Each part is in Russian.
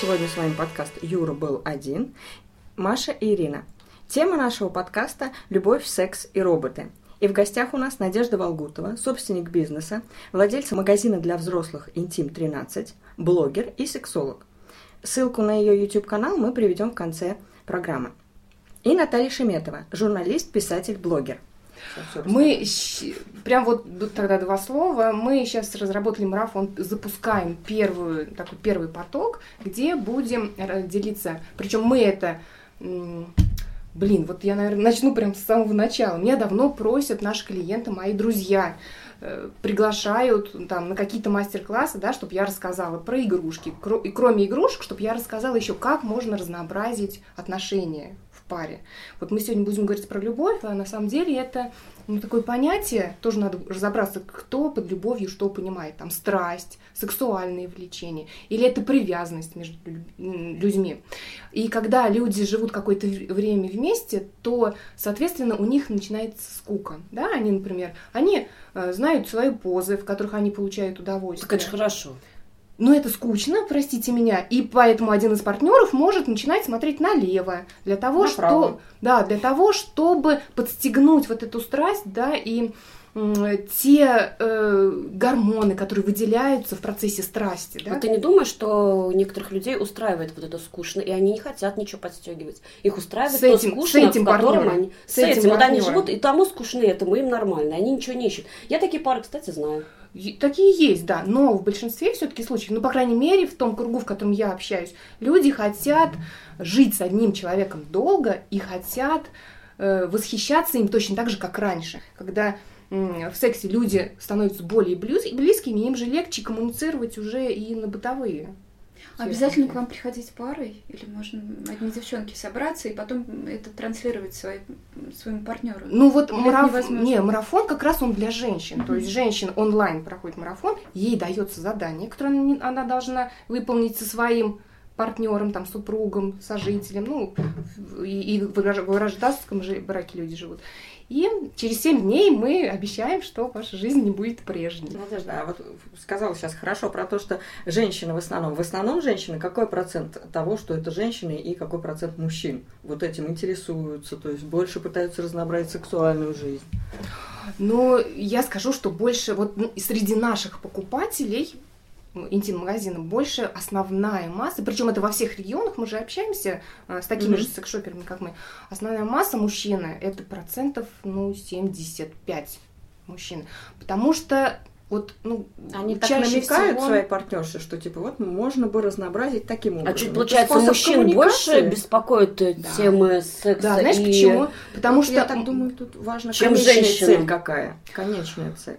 сегодня с вами подкаст «Юра был один», Маша и Ирина. Тема нашего подкаста – любовь, секс и роботы. И в гостях у нас Надежда Волгутова, собственник бизнеса, владельца магазина для взрослых «Интим-13», блогер и сексолог. Ссылку на ее YouTube-канал мы приведем в конце программы. И Наталья Шеметова, журналист, писатель, блогер. Мы прям вот тогда два слова. Мы сейчас разработали марафон, запускаем первую, такой первый поток, где будем делиться. Причем мы это Блин, вот я, наверное, начну прям с самого начала. Меня давно просят наши клиенты, мои друзья, э, приглашают там на какие-то мастер-классы, да, чтобы я рассказала про игрушки. И кроме игрушек, чтобы я рассказала еще, как можно разнообразить отношения паре. Вот мы сегодня будем говорить про любовь, а на самом деле это ну, такое понятие, тоже надо разобраться, кто под любовью что понимает. Там страсть, сексуальные влечения, или это привязанность между людьми. И когда люди живут какое-то время вместе, то, соответственно, у них начинается скука. Да? Они, например, они э, знают свои позы, в которых они получают удовольствие. Так это же хорошо но это скучно, простите меня, и поэтому один из партнеров может начинать смотреть налево для того, Направо. что, да, для того, чтобы подстегнуть вот эту страсть, да, и те э, гормоны, которые выделяются в процессе страсти. Да? А ты не думаешь, что некоторых людей устраивает вот это скучно, и они не хотят ничего подстегивать? Их устраивает с то этим, скучно, с этим в котором они... С, с этим, этим вот они живут, и тому скучно, и этому им нормально, они ничего не ищут. Я такие пары, кстати, знаю. Такие есть, да, но в большинстве все-таки случаев, ну, по крайней мере, в том кругу, в котором я общаюсь, люди хотят жить с одним человеком долго и хотят э, восхищаться им точно так же, как раньше. Когда э, в сексе люди становятся более близкими, им же легче коммуницировать уже и на бытовые Обязательно к вам приходить парой? Или можно одни девчонки собраться и потом это транслировать своим, своему партнеру? Ну вот мараф... не, марафон как раз он для женщин. Mm-hmm. То есть женщина онлайн проходит марафон, ей дается задание, которое она должна выполнить со своим партнером, там, супругом, сожителем, ну, и, и в гражданском браке люди живут. И через 7 дней мы обещаем, что ваша жизнь не будет прежней. Надежда, а вот сказала сейчас хорошо про то, что женщины в основном. В основном женщины, какой процент того, что это женщины, и какой процент мужчин вот этим интересуются, то есть больше пытаются разнообразить сексуальную жизнь? Но я скажу, что больше вот ну, среди наших покупателей интим-магазина больше основная масса, причем это во всех регионах, мы же общаемся э, с такими mm-hmm. же секшоперами, как мы. Основная масса мужчины это процентов, ну, 75 мужчин. Потому что вот, ну, они так намекают всего... своей партнерше, что типа вот можно бы разнообразить таким образом. А что, получается, мужчин больше беспокоит да. темы секса? Да, знаешь и... почему? Потому что, я так думаю, тут важно чем конечная женщина. цель какая. Конечная цель.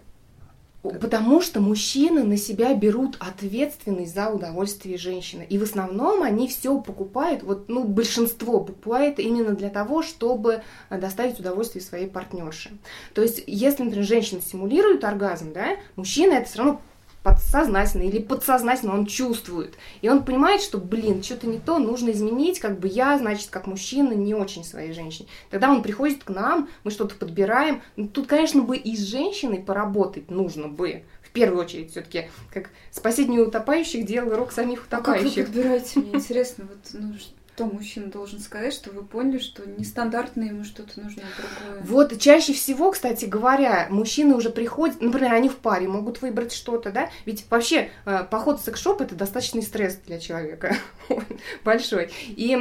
Потому что мужчины на себя берут ответственность за удовольствие женщины. И в основном они все покупают, вот, ну, большинство покупает именно для того, чтобы э, доставить удовольствие своей партнерше. То есть, если, например, женщина симулирует оргазм, да, мужчина это все равно подсознательно или подсознательно он чувствует. И он понимает, что, блин, что-то не то, нужно изменить, как бы я, значит, как мужчина, не очень своей женщине. Тогда он приходит к нам, мы что-то подбираем. Ну, тут, конечно, бы и с женщиной поработать нужно бы. В первую очередь, все-таки, как спасение утопающих дело рук самих утопающих. А как вы подбираете? Мне интересно, вот, ну, что мужчина должен сказать, что вы поняли, что нестандартно ему что-то нужно другое? Вот чаще всего, кстати говоря, мужчины уже приходят, например, они в паре могут выбрать что-то, да? Ведь вообще э, поход в секс-шоп это достаточный стресс для человека большой. И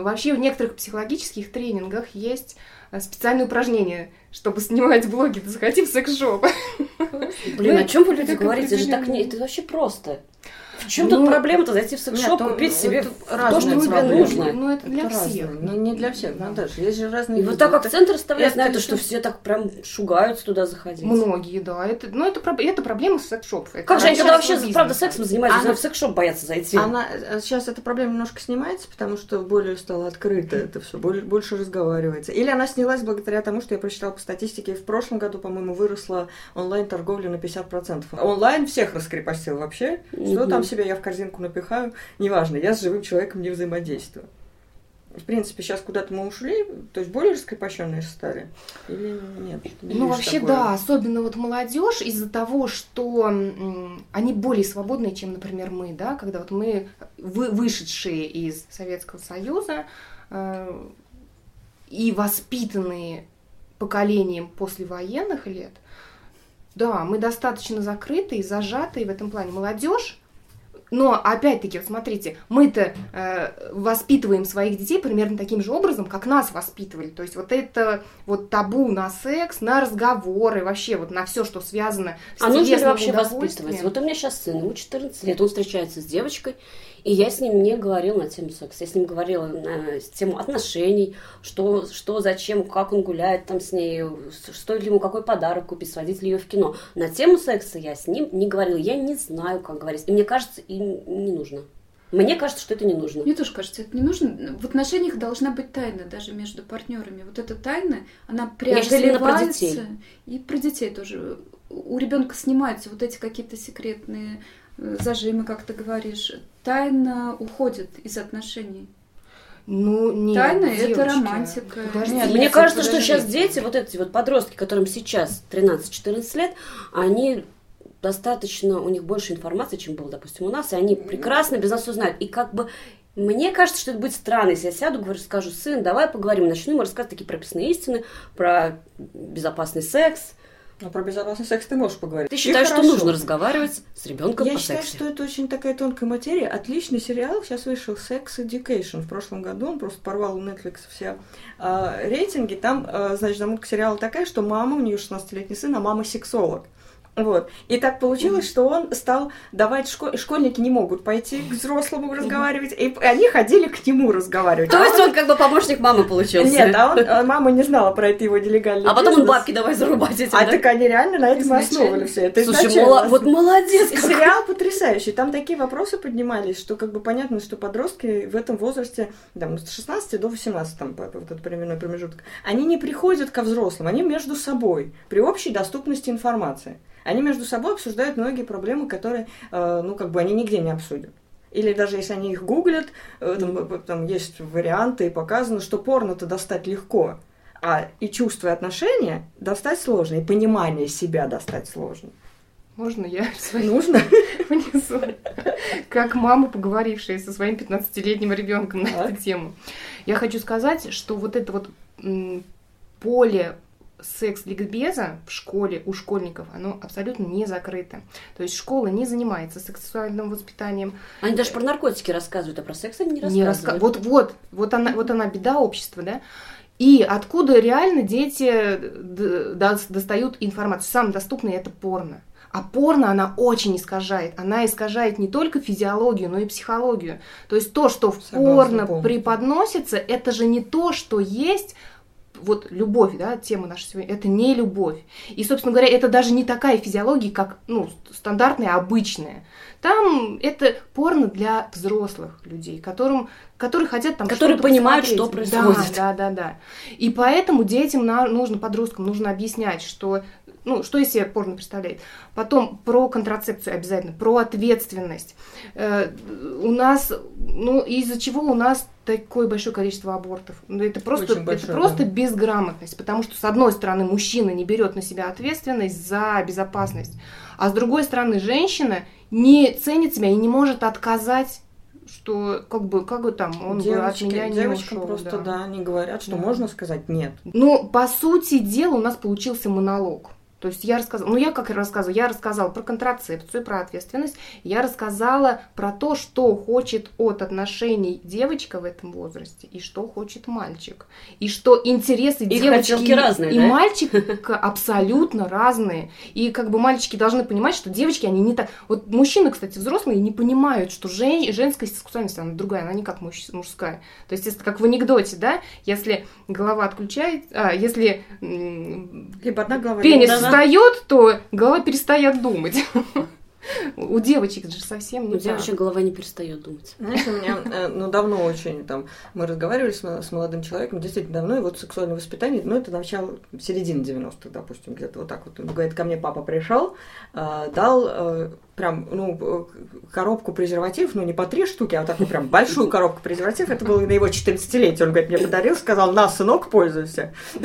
вообще в некоторых психологических тренингах есть э, специальные упражнения, чтобы снимать блоги, заходи в секс-шоп. Блин, о чем вы люди говорите? Это же так не, это вообще просто. В чем ну, тут проблема-то зайти в секс-шоп, купить себе то, что тебе нужно? Ну, это для это всех. Ну, не для всех, Наташа. Есть же разные... И вот так как центр оставляют на это, что все так прям шугаются туда заходить. Многие, да. Это, ну, это, это проблема секс-шопов. Как же они когда вообще, правда, сексом занимаются, она... в секс-шоп боятся зайти? Она, сейчас эта проблема немножко снимается, потому что более стало открыто это все, больше разговаривается. Или она снялась благодаря тому, что я прочитала по статистике, в прошлом году, по-моему, выросла онлайн-торговля на 50%. Онлайн всех раскрепостил вообще. Что там себе я в корзинку напихаю, неважно, я с живым человеком не взаимодействую. в принципе, сейчас куда-то мы ушли, то есть более раскрепощенные стали? Или нет? Ну, вообще, такое? да, особенно вот молодежь из-за того, что они более свободные, чем, например, мы, да, когда вот мы, вы, вышедшие из Советского Союза э, и воспитанные поколением послевоенных лет, да, мы достаточно закрытые, зажатые в этом плане. Молодежь но опять-таки, вот смотрите, мы-то э, воспитываем своих детей примерно таким же образом, как нас воспитывали. То есть вот это вот табу на секс, на разговоры, вообще вот на все, что связано с А нужно ли вообще воспитывать? Вот у меня сейчас сын, ему 14 лет, он встречается с девочкой, и я с ним не говорила на тему секса. Я с ним говорила на тему отношений, что, что, зачем, как он гуляет там с ней, стоит ли ему какой подарок купить, сводить ли ее в кино. На тему секса я с ним не говорила. Я не знаю, как говорить. И мне кажется, им не нужно. Мне кажется, что это не нужно. Мне тоже кажется, это не нужно. В отношениях должна быть тайна даже между партнерами. Вот эта тайна, она преодолевается. Про детей. И про детей тоже. У ребенка снимаются вот эти какие-то секретные зажимы, как ты говоришь, тайна уходит из отношений. Ну, нет, Тайна девочки. это романтика. Подожди, нет, Мне кажется, подожди. что сейчас дети, вот эти вот подростки, которым сейчас 13-14 лет, они достаточно, у них больше информации, чем было, допустим, у нас, и они прекрасно без нас все знают. И как бы мне кажется, что это будет странно, если я сяду, говорю, скажу, сын, давай поговорим, начну ему рассказывать такие прописные истины про безопасный секс, но про безопасный секс ты можешь поговорить. Ты считаешь, что нужно разговаривать с ребенком Я по считаю, сексу? что это очень такая тонкая материя. Отличный сериал. Сейчас вышел Sex Education в прошлом году. Он просто порвал у Netflix все а, рейтинги. Там, а, значит, замутка сериала такая, что мама, у нее 16-летний сын, а мама сексолог. Вот. И так получилось, mm-hmm. что он стал давать... Шко... Школьники не могут пойти к взрослому разговаривать, и они ходили к нему разговаривать. То а есть он... он как бы помощник мамы получился? Нет, а он, а мама не знала про это его нелегальный А потом он бабки давай зарубать этим, А да? так они реально на этом основывали все. Это Слушай, мол... вот молодец какой. Сериал потрясающий. Там такие вопросы поднимались, что как бы понятно, что подростки в этом возрасте, там, с 16 до 18, там, вот этот временной промежуток, они не приходят ко взрослым, они между собой, при общей доступности информации. Они между собой обсуждают многие проблемы, которые, э, ну, как бы они нигде не обсудят. Или даже если они их гуглят, э, там, там есть варианты и показано, что порно-то достать легко, а и чувства и отношения достать сложно, и понимание себя достать сложно. Можно я свои Нужно? понесу? Как мама, поговорившая со своим 15-летним ребенком на эту тему. Я хочу сказать, что вот это вот поле секс-ликбеза в школе у школьников, оно абсолютно не закрыто. То есть школа не занимается сексуальным воспитанием. Они даже про наркотики рассказывают, а про секс они не рассказывают. Не раска... Вот, вот, вот она, вот она беда общества, да. И откуда реально дети достают информацию? Самое доступное это порно. А порно она очень искажает. Она искажает не только физиологию, но и психологию. То есть то, что в Согласна, порно полностью. преподносится, это же не то, что есть вот любовь, да, тема наша сегодня, это не любовь. И, собственно говоря, это даже не такая физиология, как, ну, стандартная, обычная. Там это порно для взрослых людей, которым, которые хотят там Которые понимают, посмотреть. что происходит. Да, да, да, да. И поэтому детям нужно, подросткам нужно объяснять, что ну, что из себя порно представляет. Потом про контрацепцию обязательно, про ответственность. Э, у нас, ну, из-за чего у нас такое большое количество абортов. Ну, это просто, большое, это просто да. безграмотность, потому что, с одной стороны, мужчина не берет на себя ответственность за безопасность, а с другой стороны, женщина не ценит себя и не может отказать что как бы как бы там он Девочки, бы от меня не девочкам ушел, просто да. да, они говорят, что да. можно сказать нет. Ну по сути дела у нас получился монолог. То есть я рассказала, ну я как рассказывала, я рассказала про контрацепцию, про ответственность, я рассказала про то, что хочет от отношений девочка в этом возрасте и что хочет мальчик. И что интересы Их девочки разные, и да? мальчика абсолютно разные. И как бы мальчики должны понимать, что девочки, они не так... Вот мужчины, кстати, взрослые, не понимают, что жен... женская сексуальность, она другая, она не как мужская. То есть, если как в анекдоте, да, если голова отключает, а, если Либо одна голова, пенис встает, то голова перестает думать. У девочек же совсем не У девочек голова не перестает думать. Знаешь, у меня, э, ну, давно очень, там, мы разговаривали с, с молодым человеком, действительно давно, и вот сексуальное воспитание, ну, это начало, середины 90-х, допустим, где-то вот так вот. Он говорит, ко мне папа пришел, э, дал э, прям, ну, коробку презервативов, ну, не по три штуки, а вот такую прям большую коробку презервативов. Это было на его 14-летие. Он, говорит, мне подарил, сказал, на, сынок, пользуйся.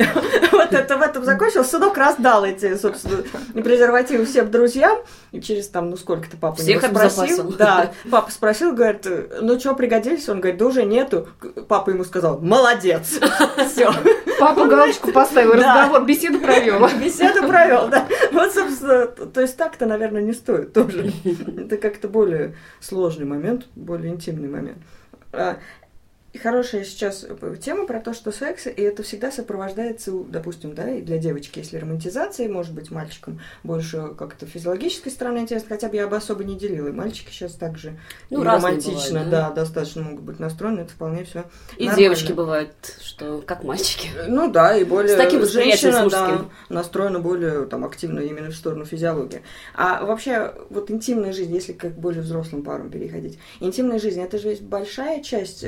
Вот это в этом закончилось. Сынок раздал эти, собственно, презервативы всем друзьям. И через там, ну, сколько-то папа Всех спросил. Да, папа спросил, говорит, ну, что, пригодились? Он говорит, да уже нету. Папа ему сказал, молодец. Все. Папа галочку поставил, разговор, беседу провел. Беседу провел, да. Вот, собственно, то есть так-то, наверное, не стоит тоже. Это как-то более сложный момент, более интимный момент. Хорошая сейчас тема про то, что секс, и это всегда сопровождается, допустим, да, и для девочки, если романтизация, может быть, мальчикам больше как-то физиологической стороны интересно, хотя бы я бы особо не делила. И мальчики сейчас также ну, романтично, бывают, да? да, достаточно могут быть настроены, это вполне все. И нормально. девочки бывают, что как мальчики. Ну да, и более... С таким женщина, да, настроена более там активно именно в сторону физиологии. А вообще, вот интимная жизнь, если как более взрослым парам переходить, интимная жизнь, это же большая часть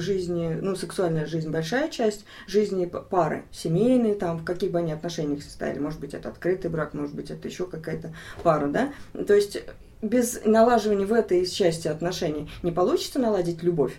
жизни, ну, сексуальная жизнь большая часть жизни пары, семейные, там, в каких бы они отношениях состояли. Может быть, это открытый брак, может быть, это еще какая-то пара, да? То есть без налаживания в этой части отношений не получится наладить любовь?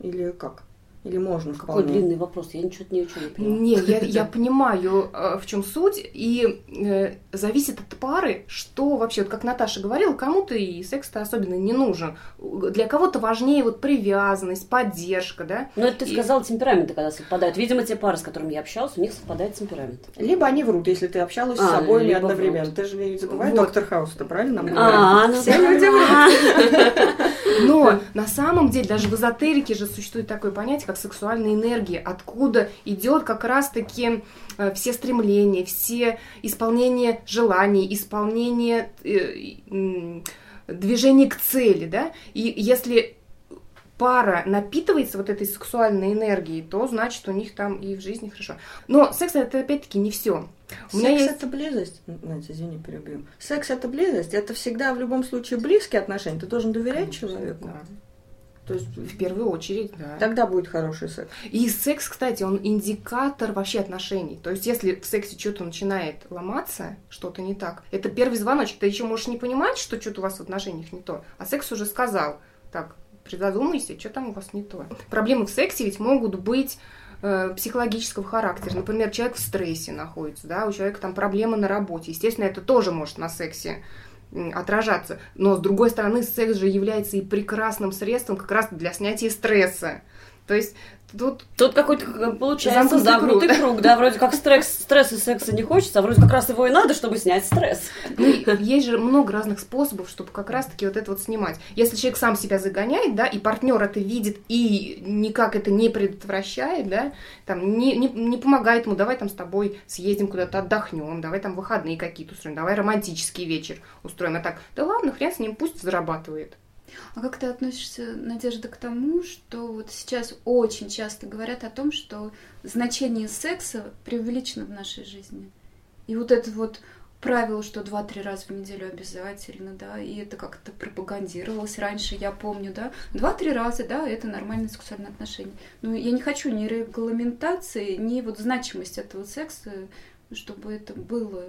Или как? Или можно Какой вполне? длинный вопрос, я ничего, не понимаю. Нет, я, я понимаю, э, в чем суть, и э, зависит от пары, что вообще, вот как Наташа говорила, кому-то и секс-то особенно не нужен. Для кого-то важнее вот привязанность, поддержка, да? Ну, это ты и... сказала, темпераменты когда совпадают. Видимо, те пары, с которыми я общалась, у них совпадает темперамент. Либо они врут, если ты общалась а, с собой или одновременно. Врут. Ты же не забывай вот. доктор Хаус-то, правильно? А, ну Все люди врут. Но на самом деле даже в эзотерике же существует такое понятие, как сексуальная энергия, откуда идет как раз-таки э, все стремления, все исполнения желаний, исполнение э, движение к цели, да, и если пара напитывается вот этой сексуальной энергией, то значит у них там и в жизни хорошо. Но секс это опять-таки не все. У Секс есть... это близость. Знаете, извини, перебью. Секс это близость. Это всегда в любом случае близкие отношения. Ты должен доверять Конечно, человеку. Да. То есть в первую очередь, да. Тогда будет хороший секс. И секс, кстати, он индикатор вообще отношений. То есть если в сексе что-то начинает ломаться, что-то не так, это первый звоночек. Ты еще можешь не понимать, что что-то у вас в отношениях не то, а секс уже сказал, так, призадумайся, что там у вас не то. Проблемы в сексе ведь могут быть э, психологического характера. Например, человек в стрессе находится, да, у человека там проблемы на работе. Естественно, это тоже может на сексе отражаться. Но, с другой стороны, секс же является и прекрасным средством как раз для снятия стресса. То есть Тут, Тут какой-то получается замкнутый круг. круг, да, вроде как стресс, стресса секса не хочется, а вроде как раз его и надо, чтобы снять стресс. Ну, есть же много разных способов, чтобы как раз-таки вот это вот снимать. Если человек сам себя загоняет, да, и партнер это видит и никак это не предотвращает, да, там, не, не, не помогает ему, давай там с тобой съездим куда-то отдохнем, давай там выходные какие-то устроим, давай романтический вечер устроим, а так, да ладно, хрен с ним, пусть зарабатывает. А как ты относишься, Надежда, к тому, что вот сейчас очень часто говорят о том, что значение секса преувеличено в нашей жизни? И вот это вот правило, что два-три раза в неделю обязательно, да, и это как-то пропагандировалось раньше, я помню, да, два-три раза, да, это нормальное сексуальное отношение. Но я не хочу ни регламентации, ни вот значимость этого секса, чтобы это было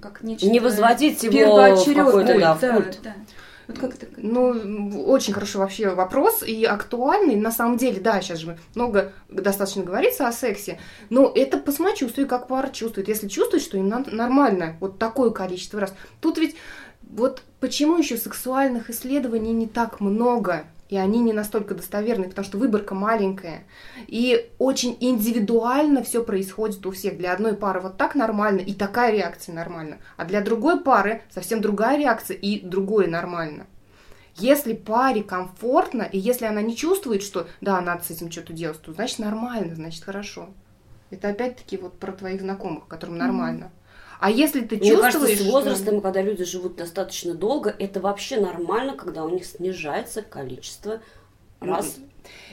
как нечто... Не возводить его в какой-то, да, да, да. Вот как это? Ну, очень хороший вообще вопрос и актуальный. На самом деле, да, сейчас же много достаточно говорится о сексе, но это по самочувствию, как пара чувствует. Если чувствует, что им нормально вот такое количество раз. Тут ведь вот почему еще сексуальных исследований не так много? И они не настолько достоверны, потому что выборка маленькая. И очень индивидуально все происходит у всех. Для одной пары вот так нормально, и такая реакция нормальна. А для другой пары совсем другая реакция, и другое нормально. Если паре комфортно, и если она не чувствует, что да, надо с этим что-то делать, то значит нормально, значит хорошо. Это опять-таки вот про твоих знакомых, которым нормально. А если ты Мне чувствуешь... кажется, с возрастом, когда люди живут достаточно долго, это вообще нормально, когда у них снижается количество раз.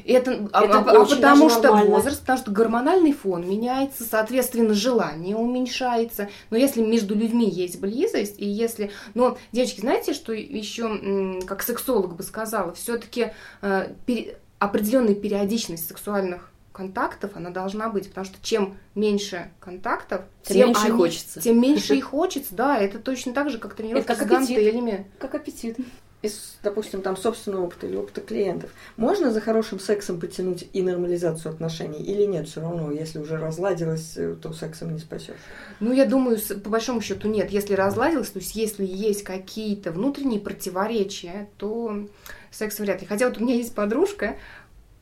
Это, это а, а, а потому что нормально. возраст, потому что гормональный фон меняется, соответственно, желание уменьшается. Но если между людьми есть близость, и если... Но, девочки, знаете, что еще, как сексолог бы сказала, все-таки э, пере, определенная периодичность сексуальных контактов она должна быть, потому что чем меньше контактов, тем, тем меньше они, хочется. Тем меньше и хочется, да, это точно так же, как тренировка это как с гантелями. Как аппетит. Из, допустим, там собственного опыта или опыта клиентов. Можно за хорошим сексом потянуть и нормализацию отношений или нет? Все равно, если уже разладилось, э, то сексом не спасешь. Ну, я думаю, по большому счету нет. Если разладилось, то есть если есть какие-то внутренние противоречия, то секс вряд ли. Хотя вот у меня есть подружка,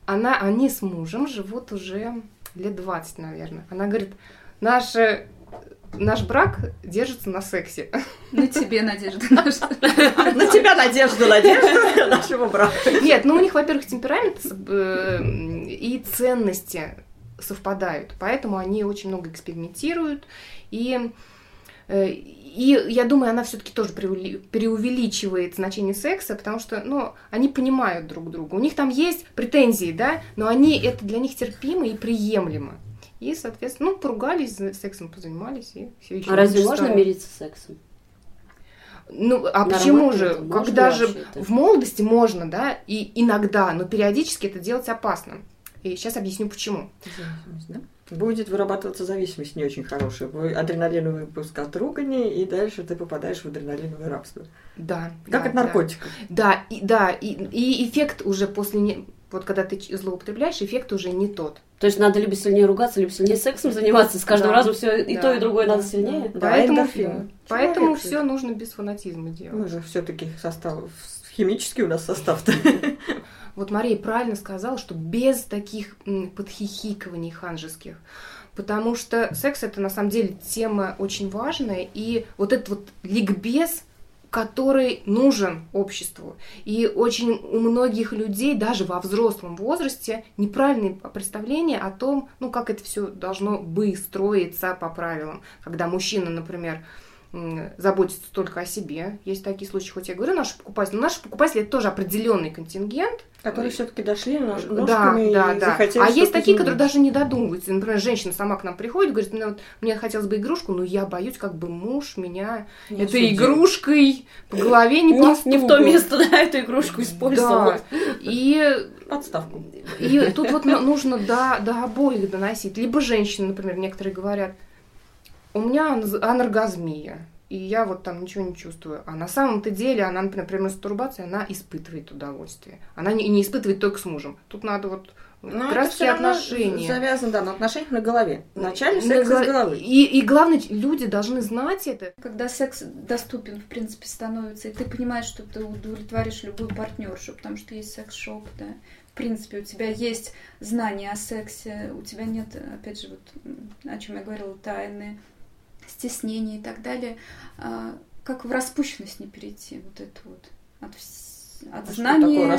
она, они с мужем живут уже лет 20, наверное. Она говорит, наш, наш брак держится на сексе. На тебе надежда. На тебя надежда, надежда нашего брака. Нет, ну у них, во-первых, темперамент э, и ценности совпадают, поэтому они очень много экспериментируют и э, и я думаю, она все-таки тоже преувеличивает значение секса, потому что, ну, они понимают друг друга. У них там есть претензии, да, но они, это для них терпимо и приемлемо. И, соответственно, ну, поругались, сексом позанимались, и все еще А разве можно мириться с сексом? Ну, а Нормально почему же? Когда же в молодости можно, да, и иногда, но периодически это делать опасно. И сейчас объясню почему. Да? Будет вырабатываться зависимость не очень хорошая. Адреналиновый выпуск от ругани, и дальше ты попадаешь в адреналиновое рабство. Да. Как да, от наркотиков. Да, и, да, и, и эффект уже после... Не... Вот когда ты злоупотребляешь, эффект уже не тот. То есть надо либо сильнее ругаться, либо сильнее сексом заниматься. С каждым да, разом все и да, то, и другое да, надо сильнее. Да, поэтому да, поэтому все нужно без фанатизма делать. Мы же все-таки состав химический у нас состав-то. Вот Мария правильно сказала, что без таких подхихикываний ханжеских. Потому что секс это на самом деле тема очень важная, и вот этот вот ликбез, который нужен обществу. И очень у многих людей, даже во взрослом возрасте, неправильное представление о том, ну, как это все должно бы строиться по правилам. Когда мужчина, например, заботиться только о себе. Есть такие случаи, хоть я говорю, наши покупатели, но наши покупатели это тоже определенный контингент. Которые все-таки дошли ножками да, да, да. захотели А есть такие, которые даже не додумываются. Например, женщина сама к нам приходит, говорит, мне, вот, мне хотелось бы игрушку, но я боюсь, как бы муж меня не этой судил. игрушкой по голове не постукал. Не в то место, да, эту игрушку использовал. Да. И подставку. И тут вот нужно до, до обоих доносить. Либо женщины, например, некоторые говорят, у меня анаргазмия, и я вот там ничего не чувствую. А на самом-то деле она, например, мастурбация, она испытывает удовольствие. Она не, не испытывает только с мужем. Тут надо вот но краткие отношения. Завязано, да, на отношениях на голове. Вначале секс на, из головы. И, и главное, люди должны знать это. Когда секс доступен, в принципе, становится, и ты понимаешь, что ты удовлетворишь любую партнершу, потому что есть секс-шоп, да. В принципе, у тебя есть знания о сексе, у тебя нет, опять же, вот о чем я говорила, тайны, стеснение и так далее, а, как в распущенность не перейти, вот это вот от, от а знания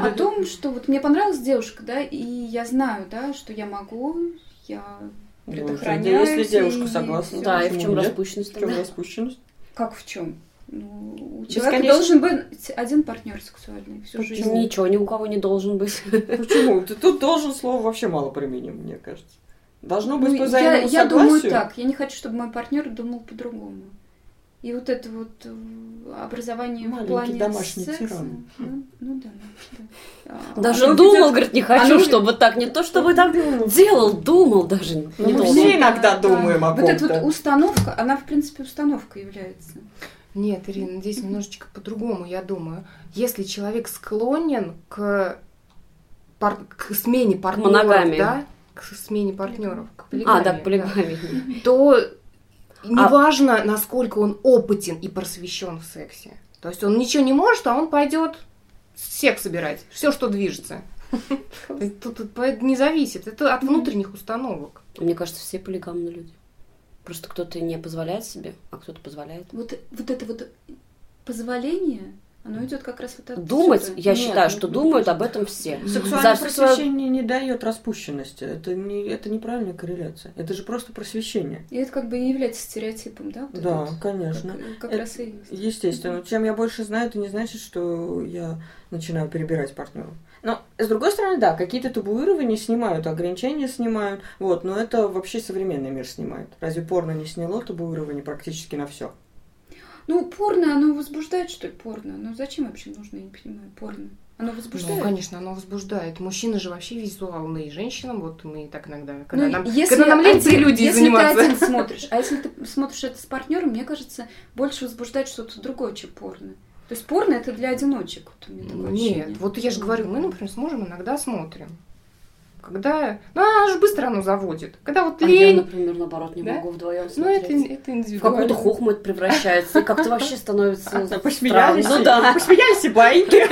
о том, что вот мне понравилась девушка, да, и я знаю, да, что я могу, я ну, предохраняюсь. Если девушка согласна. Да, и в чем распущенность? В чем распущенность? Как в чем? Ну, у человека должен быть один партнер сексуальный всю Почему? жизнь. Ничего ни у кого не должен быть. Почему? Ты тут должен слово вообще мало применим, мне кажется. Должно быть ну, по я, я думаю так. Я не хочу, чтобы мой партнер думал по-другому. И вот это вот э, образование Маленький в плане домашний секса, тиран. Ну, ну да, да. А, даже оно думал, ведет... говорит, не хочу, оно... чтобы так, не то, чтобы так делал, думал даже. Не ну, мы все иногда да, думаем да. о Вот эта вот установка, она в принципе установка является. Нет, Ирина, здесь немножечко по-другому, я думаю. Если человек склонен к, пар... к смене партнеров, да, к смене партнеров, к полигамии, а, да, к полигамии. Да, то неважно, а... насколько он опытен и просвещен в сексе. То есть он ничего не может, а он пойдет секс собирать, все, что движется. Тут не зависит, это от внутренних установок. Мне кажется, все полигамные люди. Просто кто-то не позволяет себе, а кто-то позволяет. Вот, вот это вот позволение, оно идет как раз вот от Думать, сюда. я Нет, считаю, что думают об этом все. Сексуальное За просвещение не дает распущенности. Это, не, это неправильная корреляция. Это же просто просвещение. И это как бы и является стереотипом, да? Вот да, вот, конечно. Как, как это, раз и есть. Естественно. Чем я больше знаю, это не значит, что я начинаю перебирать партнеров. Но, с другой стороны, да, какие-то табуирования снимают, ограничения снимают, вот, но это вообще современный мир снимает. Разве порно не сняло табуирование практически на все? Ну, порно, оно возбуждает, что ли, порно? Ну, зачем вообще нужно, я не понимаю, порно? Оно возбуждает? Ну, конечно, оно возбуждает. Мужчина же вообще визуальный, и женщинам, вот мы так иногда, когда ну, нам, если когда нам лекции люди если заниматься. Если ты один смотришь, а если ты смотришь это с партнером, мне кажется, больше возбуждает что-то другое, чем порно. То есть порно это для одиночек. Вот у меня такое Нет, ощущение. вот я же говорю, мы, например, с мужем иногда смотрим. Когда... Ну, она же быстро оно заводит. Когда вот а лень... я, например, наоборот, не да? могу вдвоем смотреть. Ну, это, это индивидуально. В какую-то хохму превращается. И как-то вообще становится а, Посмеялись. Ну да. Посмеялись и байки.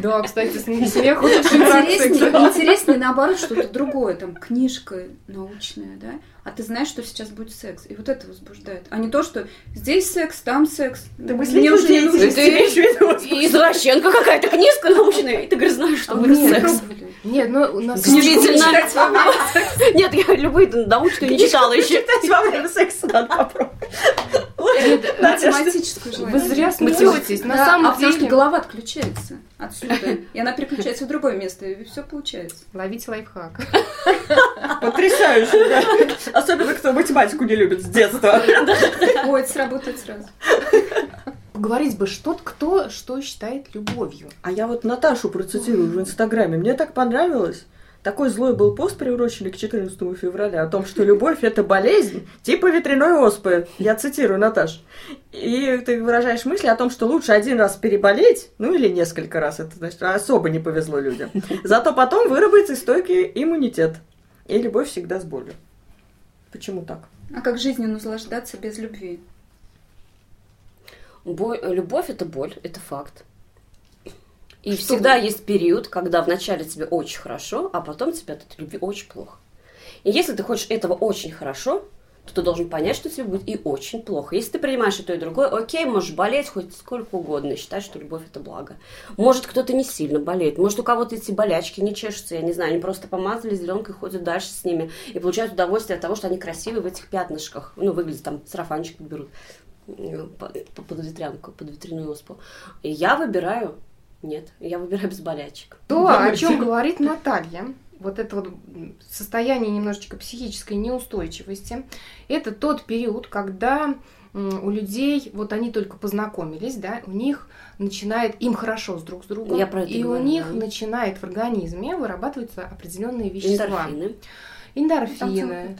Да, кстати, смех Интереснее, интереснее наоборот что-то другое. Там книжка научная, да? А ты знаешь, что сейчас будет секс. И вот это возбуждает. А не то, что здесь секс, там секс. Да Мне уже не нужно. Ты извращенка какая-то книжка научная, и ты говоришь, знаешь, что будет секс. Нет, ну у нас действительно. Нет, я любые научные не читала еще. Читать во время секса надо попробовать. Нет, математическую желание. Вы зря смеетесь. На самом а потому что голова отключается отсюда, и она переключается в другое место, и все получается. Ловите лайфхак. Потрясающе, да. Особенно, кто математику не любит с детства. Ой, это сработает сразу. Поговорить бы, что кто что считает любовью. А я вот Наташу процитирую в Инстаграме. Мне так понравилось. Такой злой был пост, приуроченный к 14 февраля, о том, что любовь – это болезнь, типа ветряной оспы. Я цитирую, Наташ. И ты выражаешь мысли о том, что лучше один раз переболеть, ну или несколько раз, это значит, особо не повезло людям. Зато потом выработается стойкий иммунитет. И любовь всегда с болью. Почему так? А как жизнью наслаждаться без любви? Боль, любовь это боль, это факт. И Что всегда вы? есть период, когда вначале тебе очень хорошо, а потом тебе от этой любви очень плохо. И если ты хочешь этого очень хорошо, то ты должен понять, что тебе будет и очень плохо. Если ты принимаешь и то, и другое, окей, можешь болеть хоть сколько угодно и считать, что любовь – это благо. Может, кто-то не сильно болеет, может, у кого-то эти болячки не чешутся, я не знаю, они просто помазали зеленкой, ходят дальше с ними и получают удовольствие от того, что они красивые в этих пятнышках, ну, выглядят там, сарафанчик берут под ветрянку, под ветряную оспу. И я выбираю нет, я выбираю без болячек. То, о чем говорит Наталья, вот это вот состояние немножечко психической неустойчивости, это тот период, когда у людей, вот они только познакомились, да, у них начинает, им хорошо с друг с другом, Я про это и говорю, у них да. начинает в организме вырабатываться определенные вещества. Эндорфины. Эндорфины,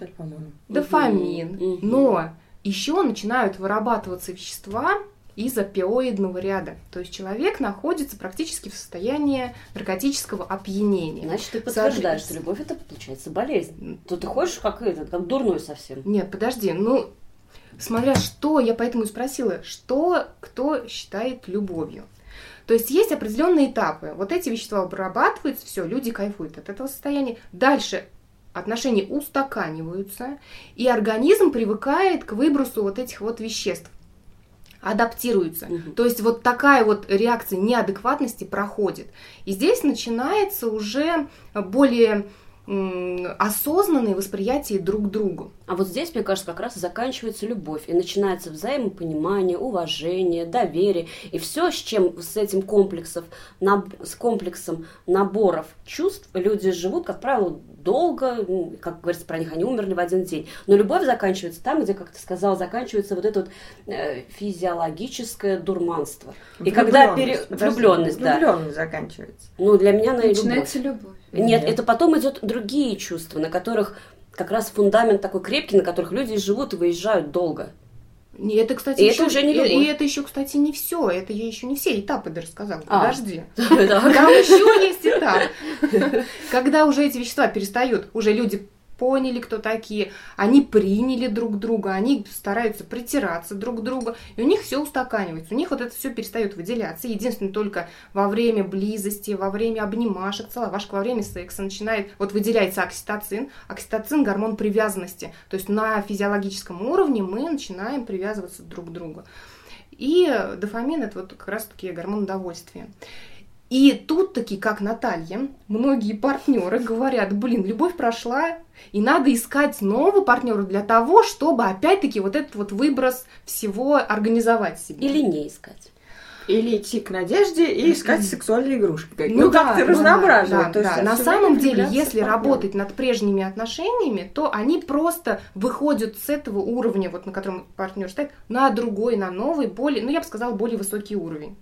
дофамин. Угу. Но еще начинают вырабатываться вещества, из опиоидного ряда. То есть человек находится практически в состоянии наркотического опьянения. Значит, ты подтверждаешь, что любовь это получается болезнь. То ты ходишь как этот, как дурной совсем. Нет, подожди, ну смотря что, я поэтому и спросила, что кто считает любовью. То есть есть определенные этапы. Вот эти вещества обрабатываются, все, люди кайфуют от этого состояния. Дальше отношения устаканиваются, и организм привыкает к выбросу вот этих вот веществ адаптируются. Угу. То есть вот такая вот реакция неадекватности проходит. И здесь начинается уже более осознанное восприятие друг другу. А вот здесь, мне кажется, как раз и заканчивается любовь, и начинается взаимопонимание, уважение, доверие, и все, с чем с этим комплексов, с комплексом наборов чувств люди живут, как правило, долго, ну, как говорится про них, они умерли в один день. Но любовь заканчивается там, где, как ты сказала, заканчивается вот это вот э, физиологическое дурманство. И когда пере... влюбленность, да. Влюбленность заканчивается. Ну, для меня она Начинается любовь. любовь. Нет, Нет, это потом идет другие чувства, на которых как раз фундамент такой крепкий, на которых люди живут и выезжают долго. Это, кстати, и еще, это уже не и, и это еще, кстати, не все. Это я еще не все этапы даже сказала. А. Подожди. Там еще есть этап. Когда уже эти вещества перестают, уже люди поняли, кто такие, они приняли друг друга, они стараются притираться друг к другу, и у них все устаканивается, у них вот это все перестает выделяться. Единственное, только во время близости, во время обнимашек, целовашек, во время секса начинает, вот выделяется окситоцин. Окситоцин – гормон привязанности, то есть на физиологическом уровне мы начинаем привязываться друг к другу. И дофамин – это вот как раз-таки гормон удовольствия. И тут таки, как Наталья, многие партнеры говорят, блин, любовь прошла, и надо искать нового партнера для того, чтобы опять-таки вот этот вот выброс всего организовать себе. Или не искать. Или идти к Надежде и искать сексуальные игрушки. Ну, ну как-то да, разнообразивать. Да, да. На самом деле, если работать над прежними отношениями, то они просто выходят с этого уровня, вот на котором партнер стоит, на другой, на новый, более, ну я бы сказала, более высокий уровень.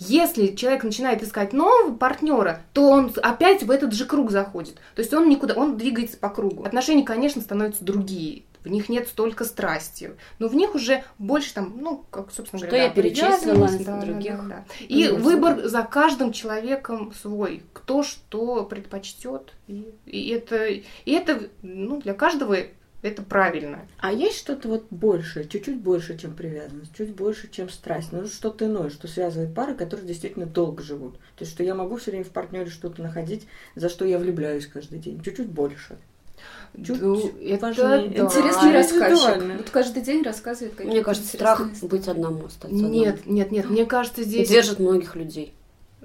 Если человек начинает искать нового партнера, то он опять в этот же круг заходит. То есть он никуда, он двигается по кругу. Отношения, конечно, становятся другие в них нет столько страсти, но в них уже больше там, ну, как, собственно что говоря, я перечислила да, других. Да, да, да. И mm выбор за каждым человеком свой, кто что предпочтет, и, и это, и это, ну, для каждого это правильно. А есть что-то вот больше, чуть-чуть больше, чем привязанность, чуть больше, чем страсть, ну что-то иное, что связывает пары, которые действительно долго живут. То есть, что я могу все время в партнере что-то находить, за что я влюбляюсь каждый день, чуть-чуть больше. Чуть ну, это важнее. Да. Интересный рассказчик. Вот каждый день рассказывает какие-то Мне кажется, страх быть одному остаться. Нет, одному. нет, нет. Мне кажется, здесь... Держит многих людей.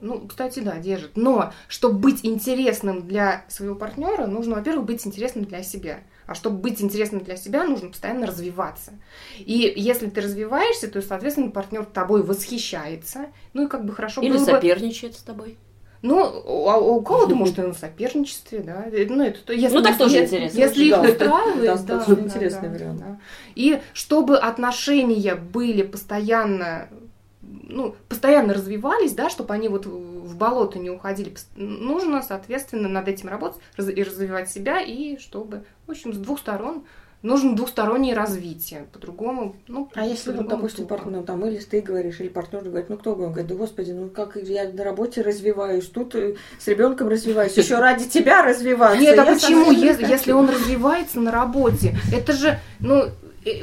Ну, кстати, да, держит. Но чтобы быть интересным для своего партнера, нужно, во-первых, быть интересным для себя. А чтобы быть интересным для себя, нужно постоянно развиваться. И если ты развиваешься, то, соответственно, партнер тобой восхищается. Ну и как бы хорошо Или было соперничает бы... с тобой. Ну, а у кого-то, может, и на соперничестве, да. Ну, это, если, ну так тоже если, интересно. Если их устраивает, да, да, интересный да, вариант. Да. И чтобы отношения были постоянно ну, постоянно развивались, да, чтобы они вот в болото не уходили, нужно, соответственно, над этим работать и развивать себя, и чтобы, в общем, с двух сторон нужно двустороннее развитие. По-другому, ну, А если, вот, допустим, партнер, ну, там, или ты говоришь, или партнер говорит, ну, кто говорит, да, господи, ну, как я на работе развиваюсь, тут э, с ребенком развиваюсь, еще ради тебя развиваться. Нет, а почему, если, если он развивается на работе, это же, ну,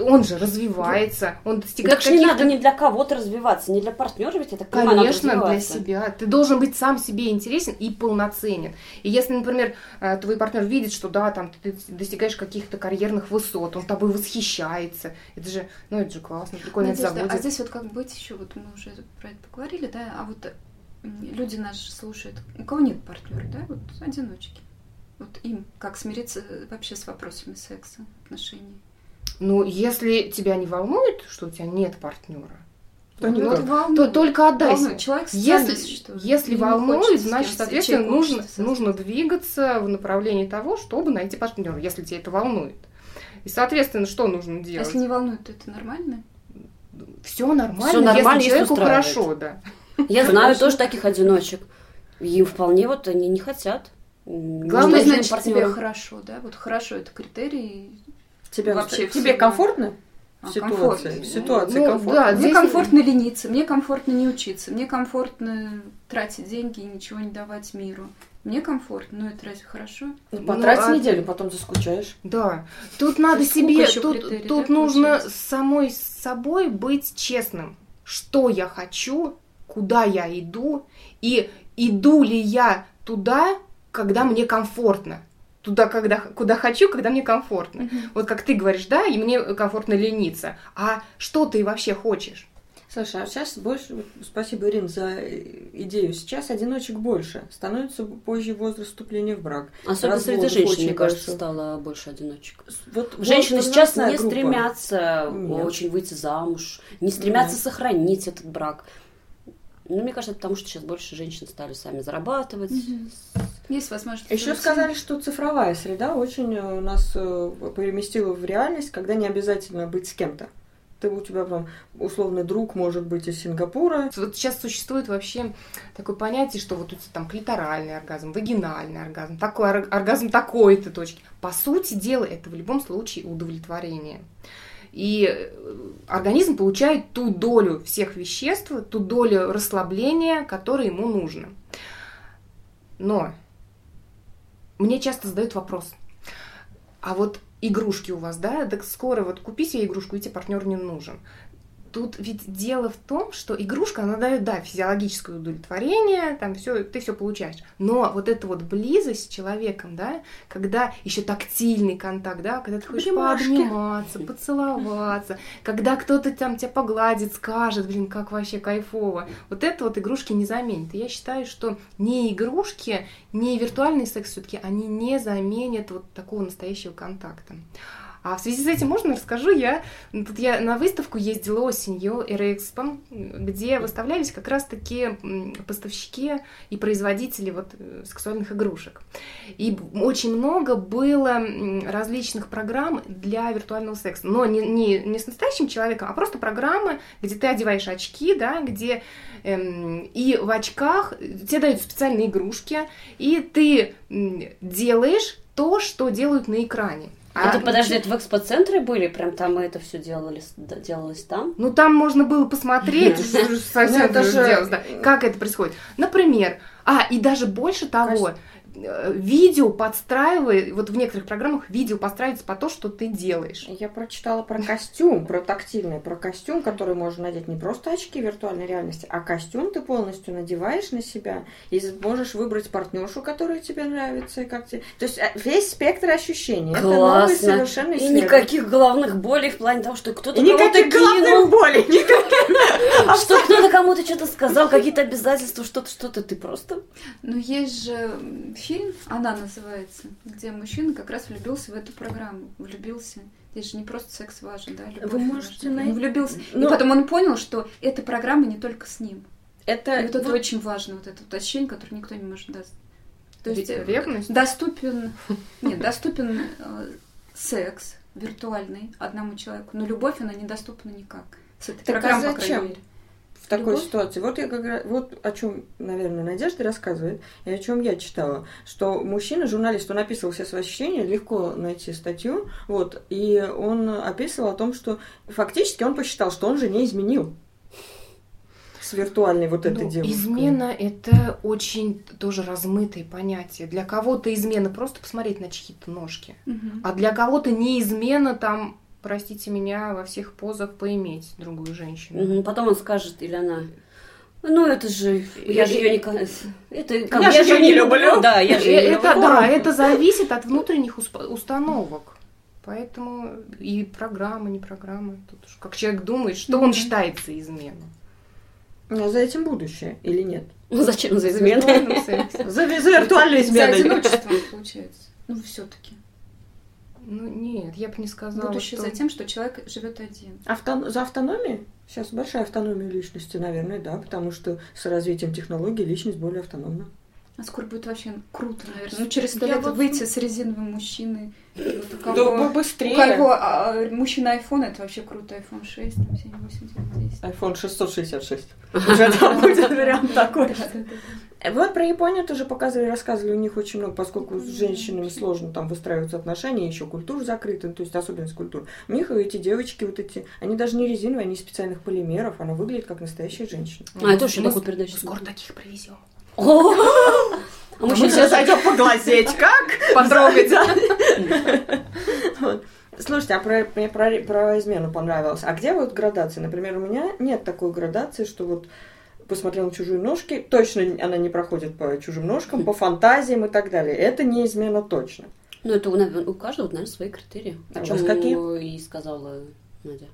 он же развивается, он достигает так каких-то... не надо ни для кого-то развиваться, не для партнера, ведь это Конечно, для себя. Ты должен быть сам себе интересен и полноценен. И если, например, э, твой партнер видит, что да, там ты достигаешь каких-то карьерных высот, он тобой восхищается, это же, ну это же классно, прикольно Надежда, это А здесь вот как быть еще, вот мы уже про это поговорили, да, а вот люди наши слушают, у кого нет партнера, да, вот одиночки. Вот им как смириться вообще с вопросами секса, отношений? Ну, если тебя не волнует, что у тебя нет партнера, то, ну, волнует. то только отдайся. Волнует. Человек если, если волнует, значит, соответственно, нужно, нужно двигаться в направлении того, чтобы найти партнера, если тебя это волнует. И, соответственно, что нужно а делать? если не волнует, то это нормально? Все нормально, Все нормально если человеку устраивает. хорошо, да. Я знаю тоже таких одиночек. Им вполне вот они не хотят. Главное, значит, тебе хорошо, да? Вот хорошо это критерий Тебе вообще тебе комфортно? А, ситуации, комфортно. в ситуации ну, комфортно. Да, мне комфортно лениться, мне комфортно не учиться, мне комфортно тратить деньги и ничего не давать миру. Мне комфортно, ну это разве хорошо? Ну, потрать ну, а... неделю, потом заскучаешь. Да. Тут надо себе, тут, критерий, тут да, нужно получается? самой с собой быть честным. Что я хочу, куда я иду, и иду ли я туда, когда мне комфортно туда, когда, куда хочу, когда мне комфортно. Mm-hmm. Вот как ты говоришь, да, и мне комфортно лениться. А что ты вообще хочешь? Слушай, а сейчас больше, спасибо, Ирин, за идею. Сейчас одиночек больше. Становится позже возраст вступления в брак. Особенно среди женщин, мне кажется, больше. стало больше одиночек. Вот, Женщины вот сейчас не группа. стремятся Нет. очень выйти замуж, не стремятся Нет. сохранить этот брак. Ну, мне кажется, потому что сейчас больше женщин стали сами зарабатывать. Угу. Есть возможность. Еще сказали, что цифровая среда очень э, нас э, переместила в реальность, когда не обязательно быть с кем-то. Ты у тебя там условный друг может быть из Сингапура. Вот сейчас существует вообще такое понятие, что вот у тебя там клиторальный оргазм, вагинальный оргазм, такой оргазм такой-то точки. По сути дела, это в любом случае удовлетворение. И э, организм получает ту долю всех веществ, ту долю расслабления, которая ему нужно. Но мне часто задают вопрос, а вот игрушки у вас, да, так скоро вот купи себе игрушку, и тебе партнер не нужен. Тут ведь дело в том, что игрушка, она дает, да, физиологическое удовлетворение, там все, ты все получаешь. Но вот эта вот близость с человеком, да, когда еще тактильный контакт, да, когда ты хочешь Обнимашки. пообниматься, поцеловаться, когда кто-то там тебя погладит, скажет, блин, как вообще кайфово. Вот это вот игрушки не заменят. И я считаю, что не игрушки, не виртуальный секс все-таки, они не заменят вот такого настоящего контакта. А в связи с этим можно расскажу я. Тут я на выставку ездила осенью Эрекспо, где выставлялись как раз-таки поставщики и производители вот э, сексуальных игрушек. И очень много было различных программ для виртуального секса. Но не, не, не с настоящим человеком, а просто программы, где ты одеваешь очки, да, где эм, и в очках тебе дают специальные игрушки, и ты делаешь то, что делают на экране. А, это, подожди, это в экспоцентре были? Прям там мы это все делали, делалось там? Ну, там можно было посмотреть, совсем ну, как это происходит. Например, а, и даже больше того, видео подстраивает, вот в некоторых программах видео подстраивается по то, что ты делаешь. Я прочитала про костюм, про тактильный, про костюм, который можно надеть не просто очки виртуальной реальности, а костюм ты полностью надеваешь на себя и можешь выбрать партнершу, которая тебе нравится, и как тебе... То есть э, весь спектр ощущений. Классно. Это новый совершенно И никаких головных болей в плане того, что кто-то кого-то кинул. болей, никаких. Что кто-то кому-то что-то сказал, какие-то обязательства, что-то, что-то, ты просто... Ну, есть же фильм, она называется, где мужчина как раз влюбился в эту программу, влюбился. Здесь же не просто секс важен, да, любовь Вы можете найти. Он влюбился. Но... И потом он понял, что эта программа не только с ним. Это, и вот это вот... очень важно, вот это вот ощущение, которое никто не может дать. То есть э, ревность? доступен, нет, доступен э, секс виртуальный одному человеку, но любовь она недоступна никак. С этой так программой, а зачем? по крайней мере такой Любовь? ситуации. Вот я как раз, вот о чем, наверное, Надежда рассказывает, и о чем я читала, что мужчина, журналист, он описывал все свои ощущения, легко найти статью, вот, и он описывал о том, что фактически он посчитал, что он же не изменил с виртуальной вот этой ну, девушкой. Измена – это очень тоже размытое понятие. Для кого-то измена просто посмотреть на чьи-то ножки, угу. а для кого-то не измена там простите меня, во всех позах поиметь другую женщину. Потом он скажет, или она, ну, это же, я же ее не... Это, я, я же ее не люблю. Да, я же ее это, Да, это зависит от внутренних установок. Поэтому и программа, не программа. Тут уж как человек думает, что он считается изменой. А за этим будущее или нет? Ну зачем за измену? За, за виртуальную измену. За одиночество, получается. Ну, все-таки. Ну нет, я бы не сказала. Будущее что... за тем, что человек живет один. Авто... За автономией? Сейчас большая автономия личности, наверное, да, потому что с развитием технологий личность более автономна. А скоро будет вообще круто, наверное. Ну, через сто лет вот... выйти с резиновым мужчиной. Вот у кого, да, быстрее. У кого а, мужчина iPhone, это вообще круто. iPhone 6, 7, 8, 9, 10. iPhone 666. Уже там будет вариант такой. Вот про Японию тоже показывали, рассказывали, у них очень много, поскольку с женщинами сложно там выстраиваются отношения, еще культура закрыта, ну, то есть особенность культуры. У них эти девочки вот эти, они даже не резиновые, они из специальных полимеров, она выглядит как настоящая женщина. А, это очень такую передачу. Скоро таких привезем. А мы сейчас зайдем поглазеть, как? Потрогать. Слушайте, а про, мне про, про измену понравилось. А где вот градации? Например, у меня нет такой градации, что вот посмотрел на чужие ножки, точно она не проходит по чужим ножкам, по фантазиям и так далее. Это не измена точно. Ну, это у, у каждого, наверное, свои критерии. А о чем какие? и сказала Надя.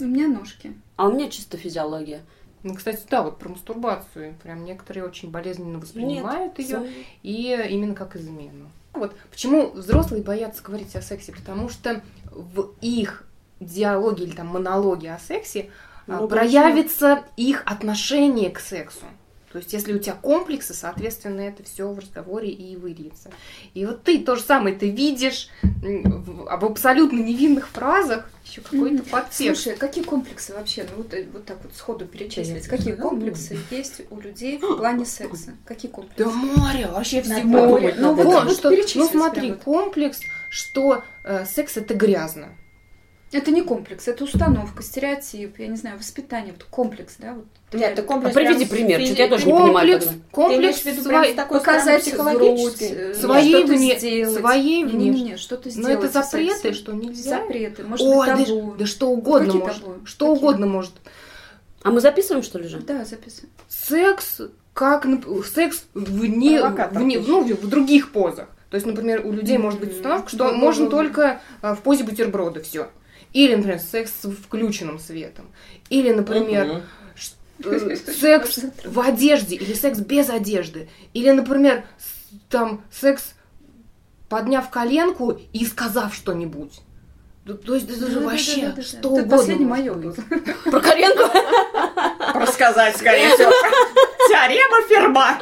У меня ножки. А у меня чисто физиология. Ну, кстати, да, вот про мастурбацию. Прям некоторые очень болезненно воспринимают ее. И именно как измену. Вот почему взрослые боятся говорить о сексе, потому что в их диалоге или там монологе о сексе ну, проявится их отношение к сексу. То есть, если у тебя комплексы, соответственно, это все в разговоре и выльется. И вот ты то же самое, ты видишь в, в абсолютно невинных фразах еще какой-то подтекст. Слушай, какие комплексы вообще, ну вот, вот так вот сходу перечислить, какие комплексы есть у людей в плане секса? Какие комплексы? Да море, вообще всего. Ну, ну, вот, что, ну смотри, комплекс, что э, секс это грязно. Это не комплекс, это установка, стереотип, я не знаю, воспитание, вот комплекс, да? Вот, Нет, это комплекс. А приведи пример, что я тоже не понимаю. Тогда. Комплекс, свой, показать грудь, э, своей мне, сделать. Своей не, не, не, что-то сделать. Но это запреты, что нельзя. Запреты, может О, быть, табу. Да, да что угодно может. Табу? Что Какие? угодно может. А мы записываем, что ли, же? Да, записываем. Секс, как секс вне, вне ну, в других позах. То есть, например, у людей может быть установка, что можно только а, в позе бутерброда все. Или, например, секс с включенным светом. Или, например, угу. секс в одежде или секс без одежды. Или, например, там секс подняв коленку и сказав что-нибудь. то есть это же вообще что угодно. Последний мое Про Каренко? Рассказать, скорее всего. Теорема Ферма.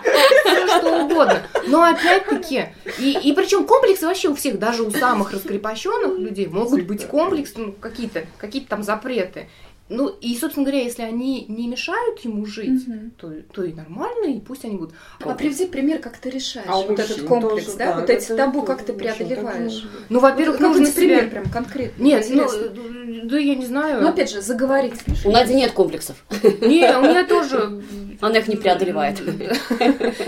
Что угодно. Но опять-таки, и, и причем комплексы вообще у всех, даже у самых раскрепощенных людей могут быть комплексы, ну, какие-то какие там запреты. Ну, и, собственно говоря, если они не мешают ему жить, Мгм. то, то и нормально, и пусть они будут. А приведи пример, как ты решаешь А вот этот комплекс, тоже, да? да, Вот эти табу, как ты преодолеваешь? Ну, во-первых, Вот нужно какой-то пример себя... прям конкретный. Нет, ну, интересно. да я не знаю. Ну, опять же, заговорить. У Нади нет комплексов. Не, у меня тоже... Она их не преодолевает.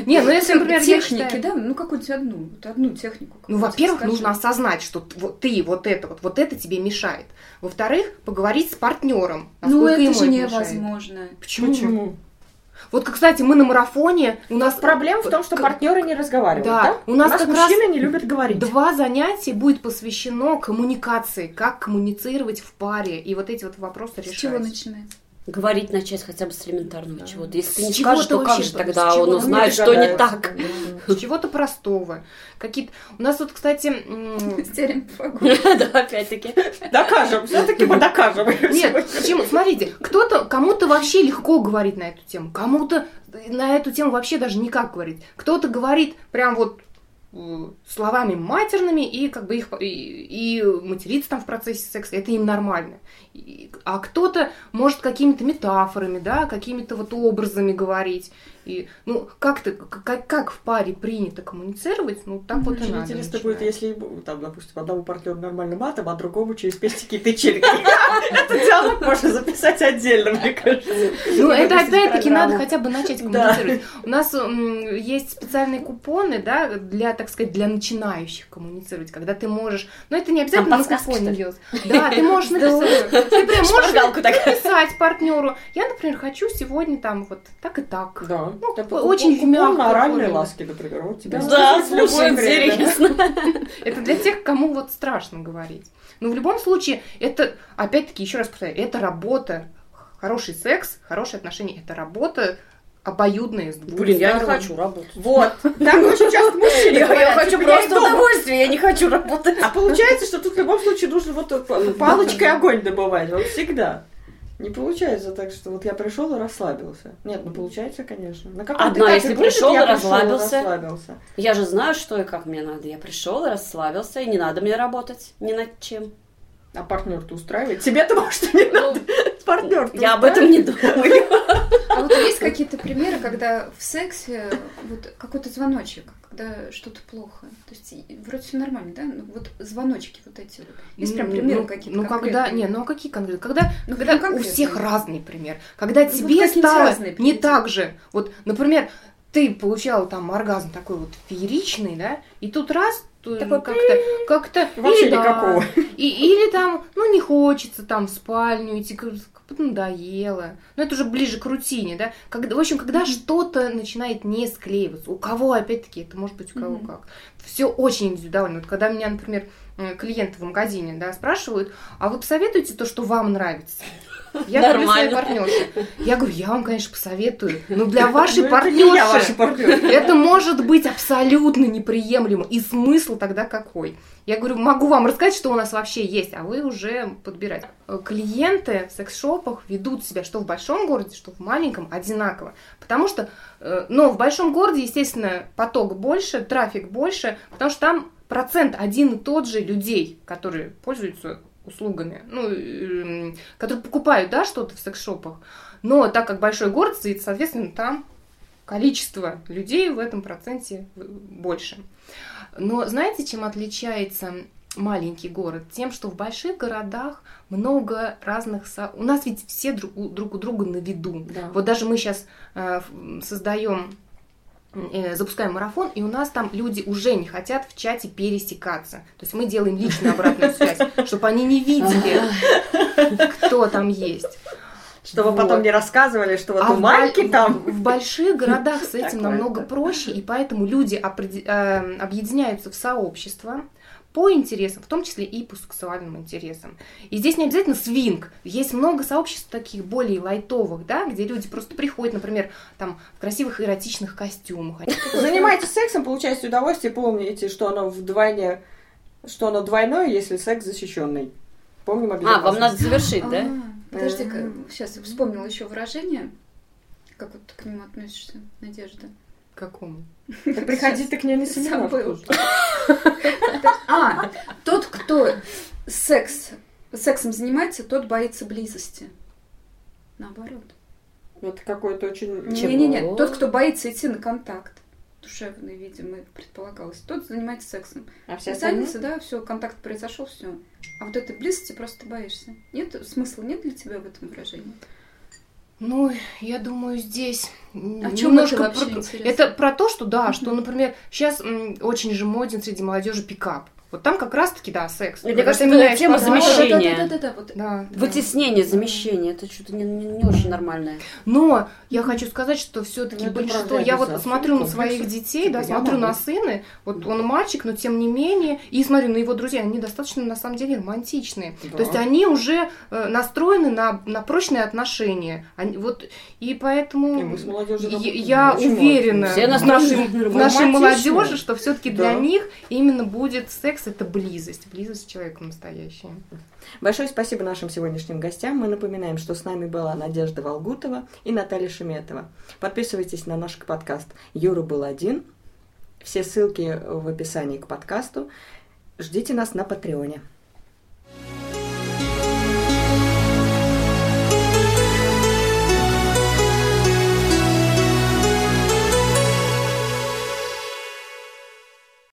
Не, ну если, например, техники, да? Ну, какую-нибудь одну, вот одну технику. Ну, какую-то во-первых, нужно осознать, что ты вот это вот, вот это тебе мешает. Во-вторых, поговорить с партнером. Ну, это ему же невозможно. Почему? Почему? Вот, кстати, мы на марафоне, у нас Проблема в том, что партнеры не разговаривают. Да, Да, у нас как мужчины раз не любят говорить. Два занятия будет посвящено коммуникации, как коммуницировать в паре, и вот эти вот вопросы С решать. чего начинать? Говорить начать хотя бы с элементарного чего-то. Если ты С не чего-то скажешь, то как же тогда он узнает, не что не так? да. С чего-то простого. Какие-то... У нас вот, кстати... м, Стереем фагу. Да, опять-таки. Докажем, все-таки мы докажем. Нет, почему? Смотрите, кто-то, кому-то вообще легко говорить на эту тему, кому-то на эту тему вообще даже никак говорить. Кто-то говорит прям вот словами матерными и как бы их и, и материться там в процессе секса, это им нормально. И- а кто-то может какими-то метафорами, да, какими-то вот образами говорить. И, ну, как, ты, как, как в паре принято коммуницировать, ну, так вот и надо интересно начинать. будет, если, там, допустим, одному партнеру нормально матом, а другому через пестики и тычинки. Это диалог можно записать отдельно, мне кажется. Ну, это опять-таки надо хотя бы начать коммуницировать. У нас есть специальные купоны, да, для, так сказать, для начинающих коммуницировать, когда ты можешь... Ну, это не обязательно на купоне делать. Да, ты можешь написать. Ты прям можешь Шпаргалку такая. написать партнеру. Я, например, хочу сегодня там вот так и так. Да. Ну, очень в оральной форме. ласке, например. Вот тебе Да, слушай, интересно. Это для тех, кому вот страшно говорить. Но в любом случае, это, опять-таки, еще раз повторяю, это работа. Хороший секс, хорошие отношения, это работа обоюдная с двух Блин, я не хочу работать. Вот. Так очень часто мужчины Я, говорят, я хочу типа, просто удовольствие, я не хочу работать. А получается, что тут в любом случае нужно вот п- палочкой огонь добывать. Вот всегда. Не получается так, что вот я пришел и расслабился. Нет, ну получается, конечно. На каком-то Одно, если пришел и расслабился. расслабился. Я же знаю, что и как мне надо. Я пришел и расслабился, и не надо мне работать ни над чем. А партнер-то устраивает? Тебе-то, может, не надо. Партнер Я об этом не думаю. А вот есть какие-то примеры, когда в сексе вот какой-то звоночек, когда что-то плохо. То есть вроде все нормально, да? Ну, вот звоночки вот эти вот. Есть прям Ну, примеры ну, какие-то Ну, когда, конкретные? не, ну а какие конкретные? Когда, Ну, когда прям у конкретные. всех разный пример. Когда вот тебе какие-нибудь стало разные не так же. Вот, например, ты получал там оргазм такой вот фееричный, да, и тут раз Такой ну, как-то, как-то, Вообще или да, никакого. и, или там, ну, не хочется там в спальню идти, надоело. Ну, это уже ближе к рутине, да. Когда, в общем, когда что-то начинает не склеиваться, у кого, опять-таки, это может быть у кого Мгм. как. Все очень индивидуально. Вот когда меня, например, э, клиенты в магазине, да, спрашивают, а вы посоветуете то, что вам нравится? Я говорю своей партнерше. Я говорю, я вам, конечно, посоветую, но для вашей Ну, это не я ваш партнерши партнер. это может быть абсолютно неприемлемо. И смысл тогда какой? Я говорю, могу вам рассказать, что у нас вообще есть, а вы уже подбирать. Э, Клиенты в секс-шопах ведут себя что в большом городе, что в маленьком одинаково. Потому что, э, но в большом городе, естественно, поток больше, трафик больше, потому что там процент один и тот же людей, которые пользуются услугами, ну, эм, которые покупают, да, что-то в секс-шопах. Но так как большой город стоит, соответственно, там количество людей в этом проценте э, больше. Но знаете, чем отличается маленький город? Тем, что в больших городах много разных... со- У нас ведь все друг у, друг у друга на виду. Да. Вот даже мы сейчас создаем, э, запускаем марафон, и у нас там люди уже не хотят в чате пересекаться. То есть мы делаем личную обратную связь, чтобы они не видели, кто там есть. Чтобы Вот. потом не рассказывали, что вот А у в баль- там... В больших городах с этим намного проще, и поэтому люди опреди- э, объединяются в сообщества по интересам, в том числе и по сексуальным интересам. И здесь не обязательно свинг. Есть много сообществ таких более лайтовых, да, где люди просто приходят, например, там в красивых эротичных костюмах. Занимайтесь сексом, получаете удовольствие, помните, что оно вдвойне, что оно двойное, если секс защищенный. помним А, вам надо завершить, да? Подожди, сейчас вспомнила еще выражение. Как вот ты к нему относишься, Надежда? Какому? приходи ты к ней на семинар. А, тот, кто секс, сексом занимается, тот боится близости. Наоборот. Это какой-то очень... Не-не-не, тот, кто боится идти на контакт душевный, видимо, предполагалось. Тот занимается сексом. А все Останется, да, все, контакт произошел, все. А вот этой близости просто боишься. Нет смысла, нет для тебя в этом выражении? Ну, я думаю, здесь а немножко это про... Это про то, что да, что, например, сейчас очень же моден среди молодежи пикап. Вот там как раз-таки, да, секс. Мне кажется, это тема замещения. Да, да, да, да, вот. да, Вытеснение, замещение. Это что-то не, не, не очень нормальное. Но я хочу сказать, что все-таки ну, большинство... Я вот смотрю на своих детей, типа, да, смотрю на сына. Вот он мальчик, но тем не менее. И смотрю на его друзья. Они достаточно, на самом деле, романтичные. То есть они уже э, настроены на, на прочные отношения. Они, вот, и поэтому и я, уверена в нашей, молодежи, что все-таки для них именно будет секс секс это близость, близость с человеком настоящая. Большое спасибо нашим сегодняшним гостям. Мы напоминаем, что с нами была Надежда Волгутова и Наталья Шеметова. Подписывайтесь на наш подкаст «Юра был один». Все ссылки в описании к подкасту. Ждите нас на Патреоне.